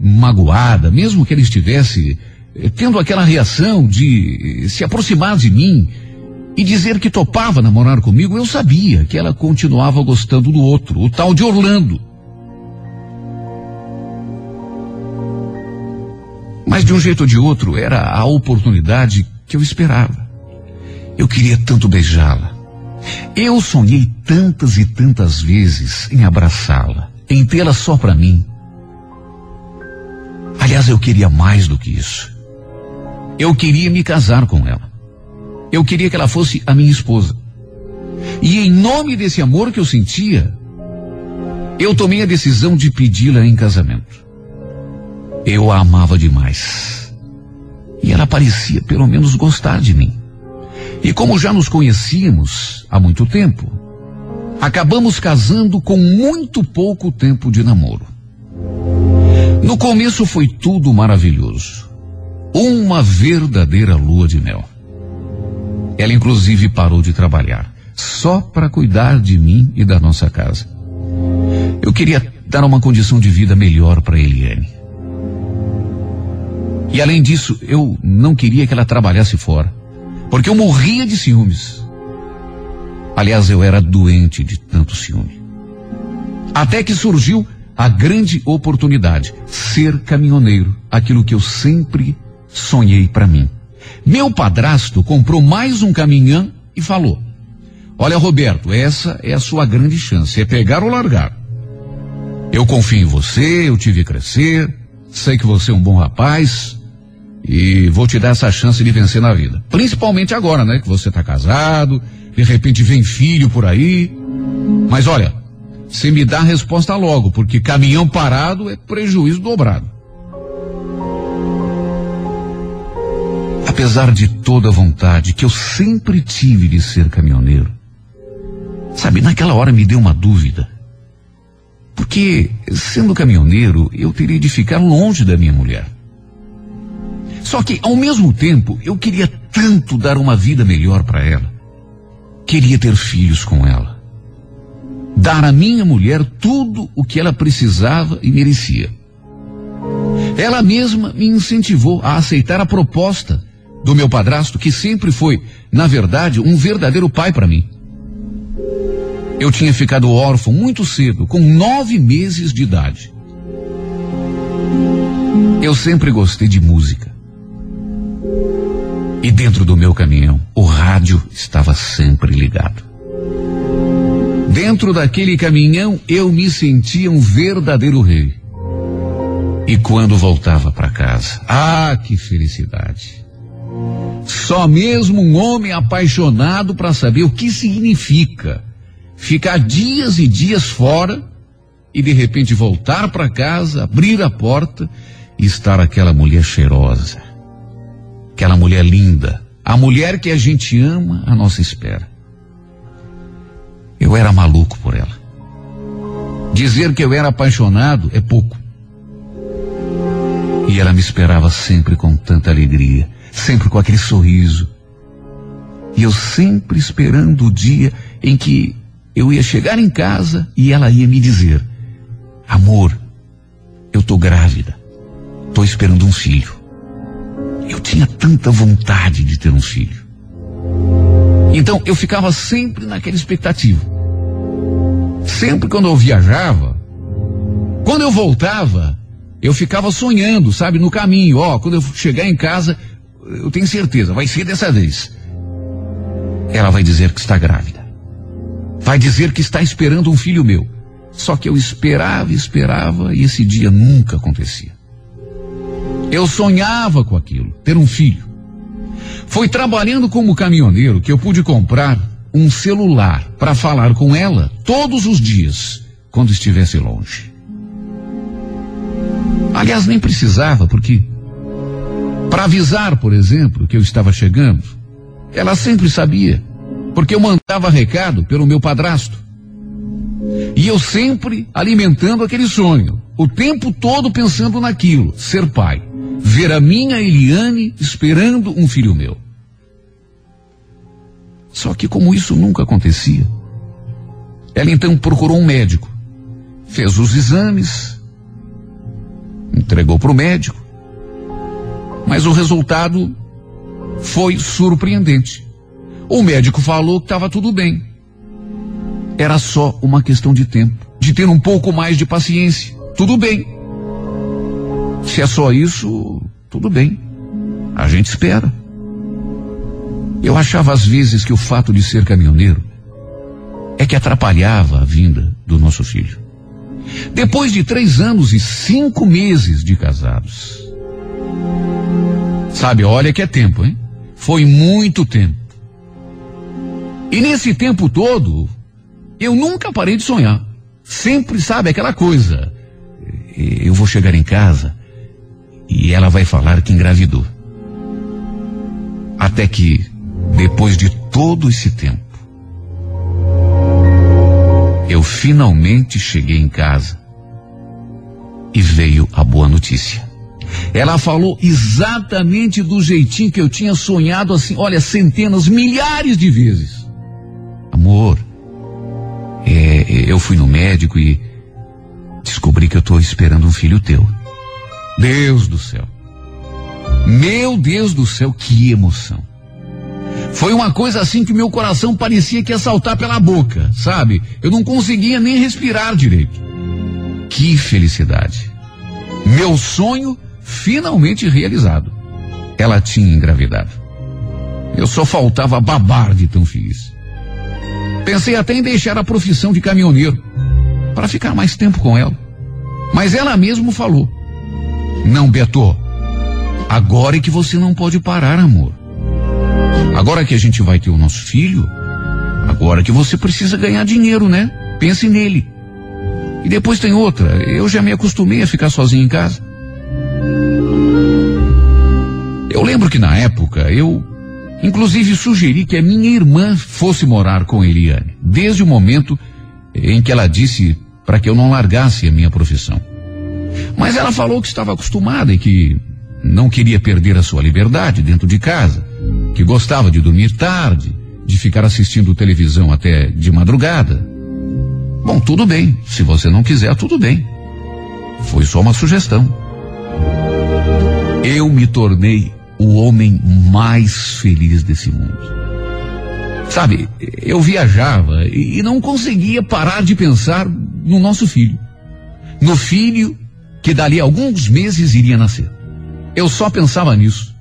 magoada, mesmo que ela estivesse eh, tendo aquela reação de se aproximar de mim e dizer que topava namorar comigo, eu sabia que ela continuava gostando do outro, o tal de Orlando. Mas de um jeito ou de outro, era a oportunidade que eu esperava. Eu queria tanto beijá-la. Eu sonhei tantas e tantas vezes em abraçá-la, em tê-la só para mim. Aliás, eu queria mais do que isso. Eu queria me casar com ela. Eu queria que ela fosse a minha esposa. E em nome desse amor que eu sentia, eu tomei a decisão de pedi-la em casamento. Eu a amava demais. E ela parecia pelo menos gostar de mim. E como já nos conhecíamos há muito tempo, acabamos casando com muito pouco tempo de namoro. No começo foi tudo maravilhoso. Uma verdadeira lua de mel. Ela inclusive parou de trabalhar, só para cuidar de mim e da nossa casa. Eu queria dar uma condição de vida melhor para Eliane. E além disso, eu não queria que ela trabalhasse fora, porque eu morria de ciúmes. Aliás, eu era doente de tanto ciúme. Até que surgiu a grande oportunidade, ser caminhoneiro, aquilo que eu sempre sonhei para mim. Meu padrasto comprou mais um caminhão e falou: Olha, Roberto, essa é a sua grande chance, é pegar ou largar. Eu confio em você, eu tive crescer, sei que você é um bom rapaz, e vou te dar essa chance de vencer na vida. Principalmente agora, né? Que você está casado, de repente vem filho por aí. Mas olha, você me dá a resposta logo, porque caminhão parado é prejuízo dobrado. Apesar de toda a vontade que eu sempre tive de ser caminhoneiro, sabe, naquela hora me deu uma dúvida. Porque, sendo caminhoneiro, eu teria de ficar longe da minha mulher. Só que, ao mesmo tempo, eu queria tanto dar uma vida melhor para ela. Queria ter filhos com ela. Dar à minha mulher tudo o que ela precisava e merecia. Ela mesma me incentivou a aceitar a proposta do meu padrasto, que sempre foi, na verdade, um verdadeiro pai para mim. Eu tinha ficado órfão muito cedo, com nove meses de idade. Eu sempre gostei de música. E dentro do meu caminhão, o rádio estava sempre ligado. Dentro daquele caminhão, eu me sentia um verdadeiro rei. E quando voltava para casa, ah, que felicidade! Só mesmo um homem apaixonado para saber o que significa ficar dias e dias fora e de repente voltar para casa, abrir a porta e estar aquela mulher cheirosa, Aquela mulher linda. A mulher que a gente ama à nossa espera. Eu era maluco por ela. Dizer que eu era apaixonado é pouco. E ela me esperava sempre com tanta alegria, sempre com aquele sorriso. E eu sempre esperando o dia em que eu ia chegar em casa e ela ia me dizer: Amor, eu tô grávida, tô esperando um filho. Eu tinha tanta vontade de ter um filho. Então eu ficava sempre naquela expectativa. Sempre quando eu viajava, quando eu voltava, eu ficava sonhando, sabe, no caminho. Ó, quando eu chegar em casa, eu tenho certeza, vai ser dessa vez. ela vai dizer que está grávida. Vai dizer que está esperando um filho meu. Só que eu esperava, esperava e esse dia nunca acontecia. Eu sonhava com aquilo, ter um filho. Foi trabalhando como caminhoneiro que eu pude comprar um celular para falar com ela todos os dias, quando estivesse longe. Aliás, nem precisava, porque para avisar, por exemplo, que eu estava chegando, ela sempre sabia, porque eu mandava recado pelo meu padrasto. E eu sempre alimentando aquele sonho, o tempo todo pensando naquilo, ser pai, ver a minha Eliane esperando um filho meu. Só que como isso nunca acontecia, ela então procurou um médico, fez os exames, entregou para o médico, mas o resultado foi surpreendente. O médico falou que estava tudo bem. Era só uma questão de tempo, de ter um pouco mais de paciência. Tudo bem. Se é só isso, tudo bem. A gente espera. Eu achava às vezes que o fato de ser caminhoneiro é que atrapalhava a vinda do nosso filho. Depois de três anos e cinco meses de casados. Sabe, olha que é tempo, hein? Foi muito tempo. E nesse tempo todo, eu nunca parei de sonhar. Sempre, sabe, aquela coisa. Eu vou chegar em casa e ela vai falar que engravidou. Até que depois de todo esse tempo, eu finalmente cheguei em casa e veio a boa notícia. Ela falou exatamente do jeitinho que eu tinha sonhado assim, olha, centenas, milhares de vezes. Amor, é, eu fui no médico e descobri que eu estou esperando um filho teu. Deus do céu. Meu Deus do céu, que emoção. Foi uma coisa assim que meu coração parecia que ia saltar pela boca, sabe? Eu não conseguia nem respirar direito. Que felicidade. Meu sonho finalmente realizado. Ela tinha engravidado. Eu só faltava babar de tão feliz. Pensei até em deixar a profissão de caminhoneiro para ficar mais tempo com ela. Mas ela mesmo falou: Não, Beto, agora é que você não pode parar, amor. Agora que a gente vai ter o nosso filho, agora que você precisa ganhar dinheiro, né? Pense nele. E depois tem outra. Eu já me acostumei a ficar sozinho em casa. Eu lembro que na época eu, inclusive, sugeri que a minha irmã fosse morar com Eliane, desde o momento em que ela disse para que eu não largasse a minha profissão. Mas ela falou que estava acostumada e que não queria perder a sua liberdade dentro de casa que gostava de dormir tarde, de ficar assistindo televisão até de madrugada. Bom, tudo bem. Se você não quiser, tudo bem. Foi só uma sugestão. Eu me tornei o homem mais feliz desse mundo. Sabe, eu viajava e não conseguia parar de pensar no nosso filho. No filho que dali a alguns meses iria nascer. Eu só pensava nisso.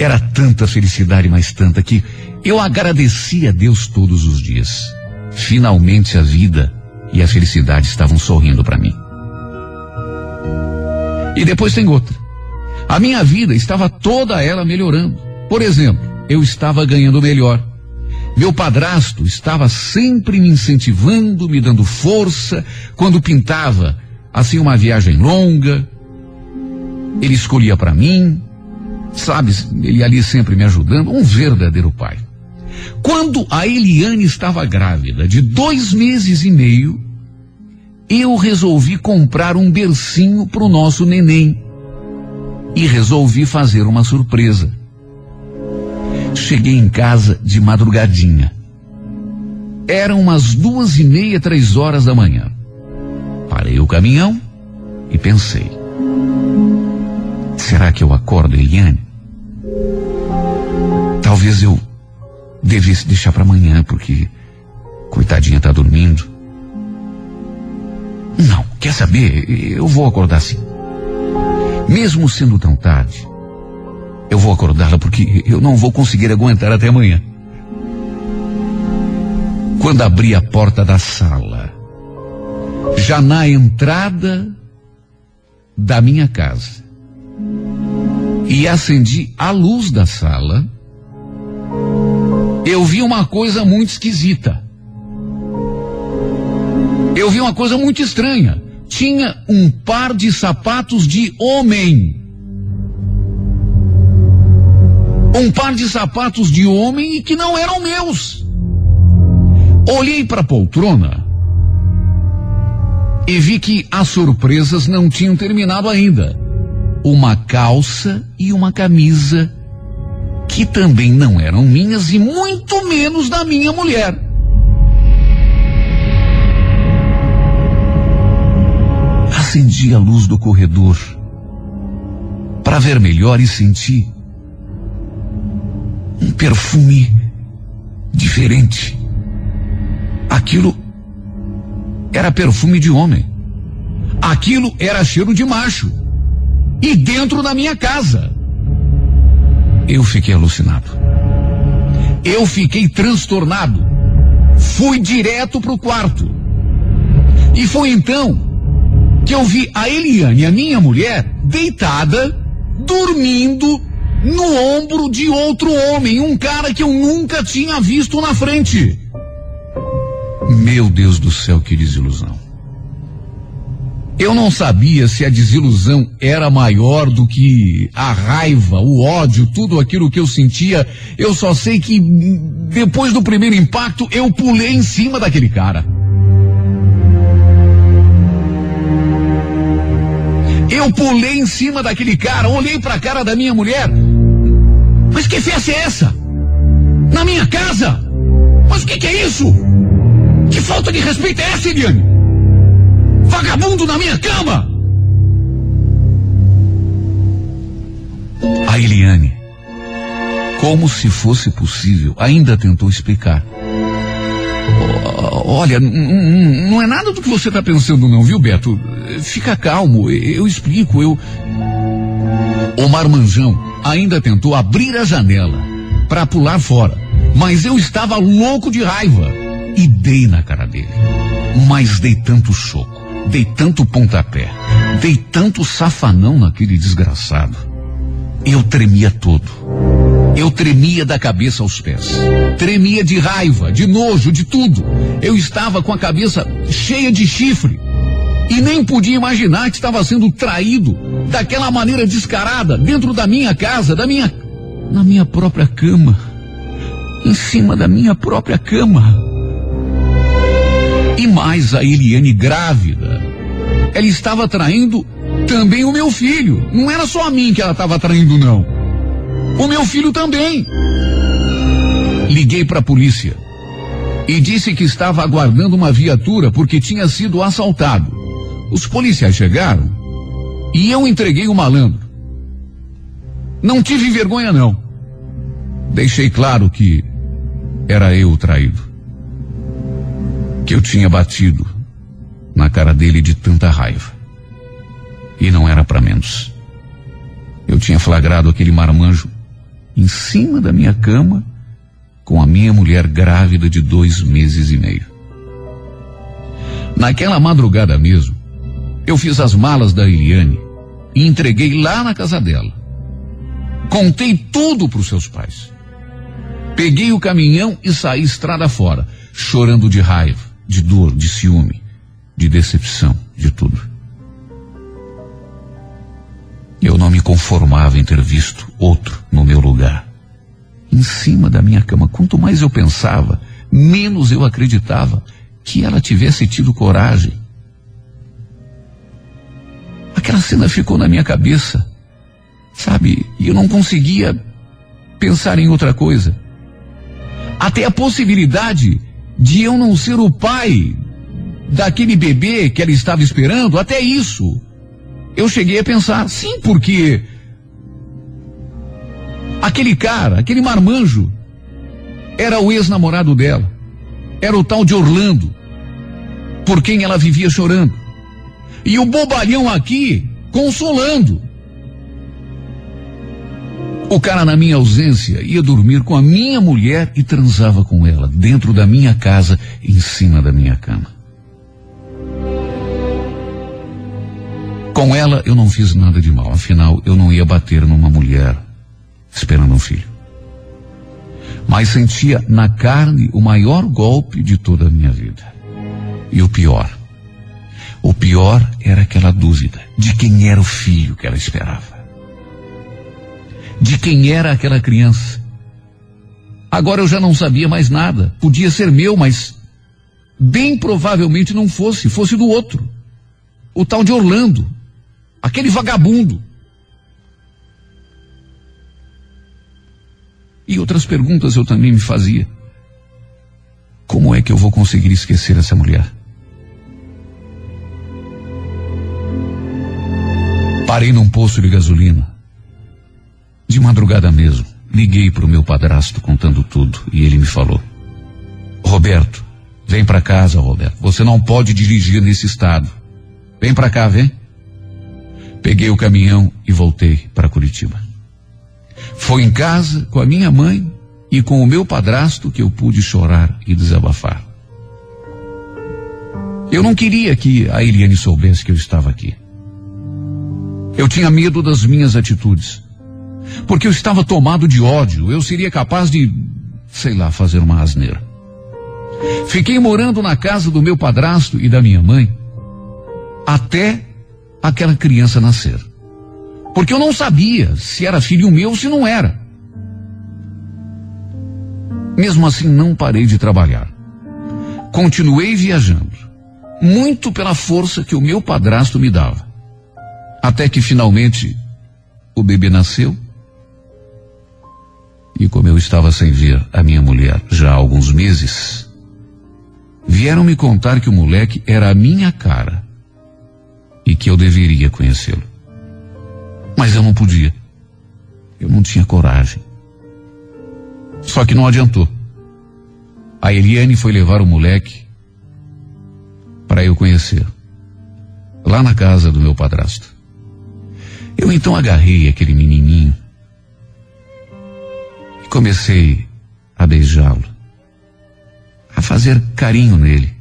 Era tanta felicidade, mais tanta, que eu agradecia a Deus todos os dias. Finalmente a vida e a felicidade estavam sorrindo para mim. E depois tem outra. A minha vida estava toda ela melhorando. Por exemplo, eu estava ganhando melhor. Meu padrasto estava sempre me incentivando, me dando força quando pintava assim uma viagem longa. Ele escolhia para mim, Sabe, ele ali sempre me ajudando, um verdadeiro pai. Quando a Eliane estava grávida de dois meses e meio, eu resolvi comprar um bercinho para o nosso neném. E resolvi fazer uma surpresa. Cheguei em casa de madrugadinha. Eram umas duas e meia, três horas da manhã. Parei o caminhão e pensei: Será que eu acordo Eliane? Talvez eu devesse deixar para amanhã, porque coitadinha tá dormindo. Não, quer saber? Eu vou acordar sim. Mesmo sendo tão tarde, Eu vou acordá-la porque eu não vou conseguir aguentar até amanhã. Quando abri a porta da sala, já na entrada da minha casa, e acendi a luz da sala, eu vi uma coisa muito esquisita. Eu vi uma coisa muito estranha. Tinha um par de sapatos de homem. Um par de sapatos de homem e que não eram meus. Olhei para a poltrona e vi que as surpresas não tinham terminado ainda. Uma calça e uma camisa que também não eram minhas e muito menos da minha mulher. Acendi a luz do corredor para ver melhor e sentir um perfume diferente. Aquilo era perfume de homem. Aquilo era cheiro de macho. E dentro da minha casa. Eu fiquei alucinado. Eu fiquei transtornado. Fui direto para o quarto. E foi então que eu vi a Eliane, a minha mulher, deitada, dormindo no ombro de outro homem, um cara que eu nunca tinha visto na frente. Meu Deus do céu, que desilusão. Eu não sabia se a desilusão era maior do que a raiva, o ódio, tudo aquilo que eu sentia. Eu só sei que depois do primeiro impacto eu pulei em cima daquele cara. Eu pulei em cima daquele cara, olhei para a cara da minha mulher. Mas que festa é essa? Na minha casa? Mas o que, que é isso? Que falta de respeito é essa, Eliane? Vagabundo na minha cama! A Eliane, como se fosse possível, ainda tentou explicar. Olha, não é nada do que você está pensando, não, viu, Beto? Fica calmo, eu explico, eu. O marmanjão ainda tentou abrir a janela para pular fora, mas eu estava louco de raiva e dei na cara dele. Mas dei tanto soco, dei tanto pontapé, dei tanto safanão naquele desgraçado. Eu tremia todo. Eu tremia da cabeça aos pés. Tremia de raiva, de nojo, de tudo. Eu estava com a cabeça cheia de chifre. E nem podia imaginar que estava sendo traído daquela maneira descarada, dentro da minha casa, da minha. na minha própria cama. Em cima da minha própria cama. E mais a Eliane grávida. Ela estava traindo também o meu filho. Não era só a mim que ela estava traindo, não. O meu filho também. Liguei para a polícia e disse que estava aguardando uma viatura porque tinha sido assaltado. Os policiais chegaram e eu entreguei o malandro. Não tive vergonha, não. Deixei claro que era eu o traído que eu tinha batido na cara dele de tanta raiva. E não era para menos. Eu tinha flagrado aquele marmanjo em cima da minha cama com a minha mulher grávida de dois meses e meio. Naquela madrugada mesmo, eu fiz as malas da Eliane e entreguei lá na casa dela. Contei tudo para os seus pais. Peguei o caminhão e saí estrada fora, chorando de raiva de dor, de ciúme, de decepção, de tudo. Eu não me conformava em ter visto outro no meu lugar. Em cima da minha cama, quanto mais eu pensava, menos eu acreditava que ela tivesse tido coragem. Aquela cena ficou na minha cabeça, sabe? E eu não conseguia pensar em outra coisa. Até a possibilidade de eu não ser o pai daquele bebê que ela estava esperando, até isso. Eu cheguei a pensar, sim, porque aquele cara, aquele marmanjo, era o ex-namorado dela. Era o tal de Orlando, por quem ela vivia chorando. E o bobalhão aqui, consolando. O cara, na minha ausência, ia dormir com a minha mulher e transava com ela, dentro da minha casa, em cima da minha cama. Com ela eu não fiz nada de mal, afinal eu não ia bater numa mulher esperando um filho. Mas sentia na carne o maior golpe de toda a minha vida. E o pior. O pior era aquela dúvida de quem era o filho que ela esperava. De quem era aquela criança. Agora eu já não sabia mais nada. Podia ser meu, mas bem provavelmente não fosse, fosse do outro. O tal de Orlando. Aquele vagabundo. E outras perguntas eu também me fazia. Como é que eu vou conseguir esquecer essa mulher? Parei num posto de gasolina. De madrugada mesmo. Liguei para o meu padrasto contando tudo e ele me falou: Roberto, vem para casa, Roberto. Você não pode dirigir nesse estado. Vem para cá, vem. Peguei o caminhão e voltei para Curitiba. Foi em casa com a minha mãe e com o meu padrasto que eu pude chorar e desabafar. Eu não queria que a Eliane soubesse que eu estava aqui. Eu tinha medo das minhas atitudes. Porque eu estava tomado de ódio, eu seria capaz de, sei lá, fazer uma asneira. Fiquei morando na casa do meu padrasto e da minha mãe até aquela criança nascer. Porque eu não sabia se era filho meu ou se não era. Mesmo assim, não parei de trabalhar. Continuei viajando, muito pela força que o meu padrasto me dava. Até que finalmente o bebê nasceu. E como eu estava sem ver a minha mulher já há alguns meses, vieram me contar que o moleque era a minha cara e que eu deveria conhecê-lo. Mas eu não podia. Eu não tinha coragem. Só que não adiantou. A Eliane foi levar o moleque para eu conhecer. Lá na casa do meu padrasto. Eu então agarrei aquele menininho comecei a beijá-lo, a fazer carinho nele.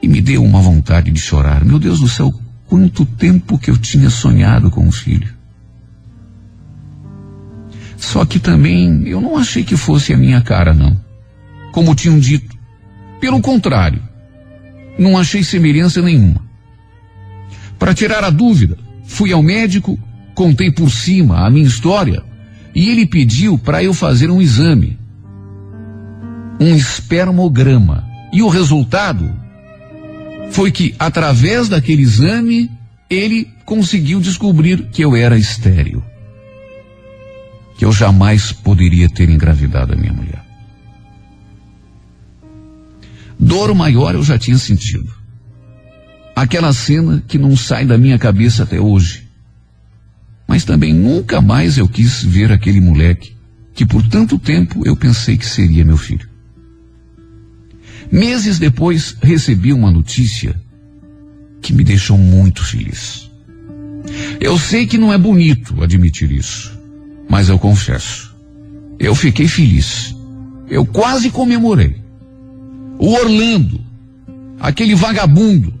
E me deu uma vontade de chorar. Meu Deus do céu, quanto tempo que eu tinha sonhado com o filho. Só que também eu não achei que fosse a minha cara, não. Como tinham dito. Pelo contrário, não achei semelhança nenhuma. Para tirar a dúvida, fui ao médico, contei por cima a minha história e ele pediu para eu fazer um exame. Um espermograma. E o resultado foi que, através daquele exame, ele conseguiu descobrir que eu era estéril. Que eu jamais poderia ter engravidado a minha mulher. Dor maior eu já tinha sentido. Aquela cena que não sai da minha cabeça até hoje. Mas também nunca mais eu quis ver aquele moleque que por tanto tempo eu pensei que seria meu filho. Meses depois, recebi uma notícia que me deixou muito feliz. Eu sei que não é bonito admitir isso, mas eu confesso. Eu fiquei feliz. Eu quase comemorei. O Orlando, aquele vagabundo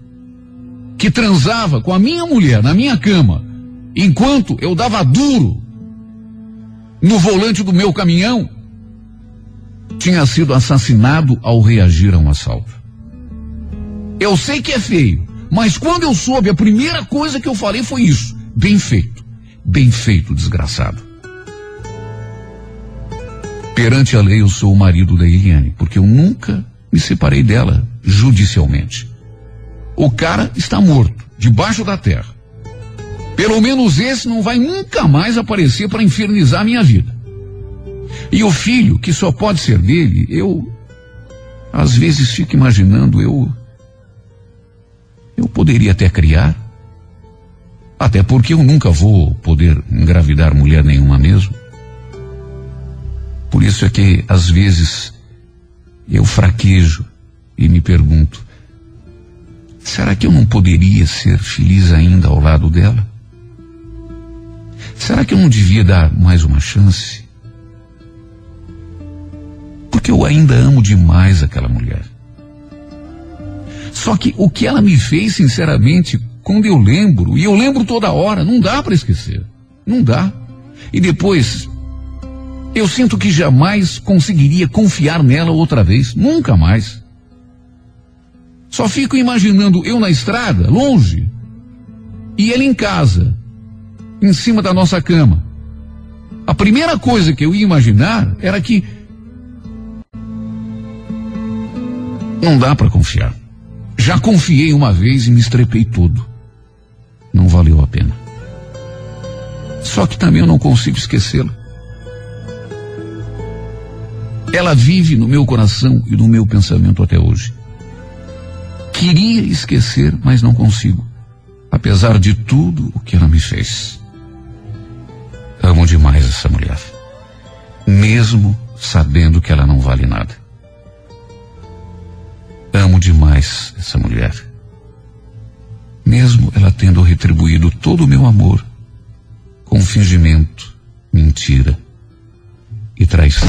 que transava com a minha mulher na minha cama, enquanto eu dava duro no volante do meu caminhão, tinha sido assassinado ao reagir a um assalto. Eu sei que é feio, mas quando eu soube, a primeira coisa que eu falei foi isso. Bem feito. Bem feito, desgraçado. Perante a lei, eu sou o marido da Eliane, porque eu nunca me separei dela judicialmente. O cara está morto, debaixo da terra. Pelo menos esse não vai nunca mais aparecer para infernizar minha vida. E o filho, que só pode ser dele, eu, às vezes, fico imaginando, eu. Eu poderia até criar. Até porque eu nunca vou poder engravidar mulher nenhuma mesmo. Por isso é que, às vezes, eu fraquejo e me pergunto: será que eu não poderia ser feliz ainda ao lado dela? Será que eu não devia dar mais uma chance? Porque eu ainda amo demais aquela mulher. Só que o que ela me fez, sinceramente, quando eu lembro, e eu lembro toda hora, não dá para esquecer. Não dá. E depois, eu sinto que jamais conseguiria confiar nela outra vez. Nunca mais. Só fico imaginando eu na estrada, longe, e ele em casa, em cima da nossa cama. A primeira coisa que eu ia imaginar era que não dá para confiar. Já confiei uma vez e me estrepei todo. Não valeu a pena. Só que também eu não consigo esquecê-la. Ela vive no meu coração e no meu pensamento até hoje. Queria esquecer, mas não consigo. Apesar de tudo o que ela me fez. Amo demais essa mulher. Mesmo sabendo que ela não vale nada. Amo demais essa mulher. Mesmo ela tendo retribuído todo o meu amor com fingimento, mentira e traição.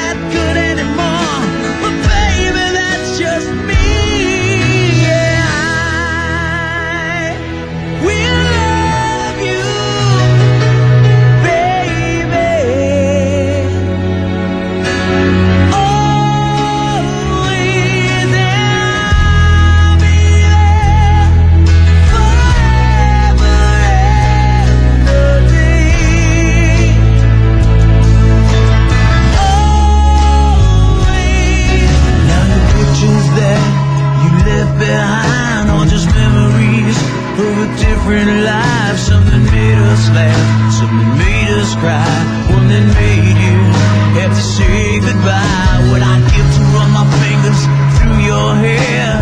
made you have to say goodbye. What I give to run my fingers through your hair,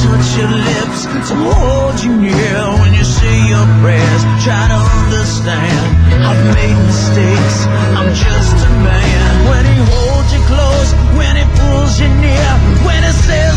touch your lips to hold you near when you say your prayers. Try to understand. I've made mistakes. I'm just a man. When he holds you close, when he pulls you near, when he says.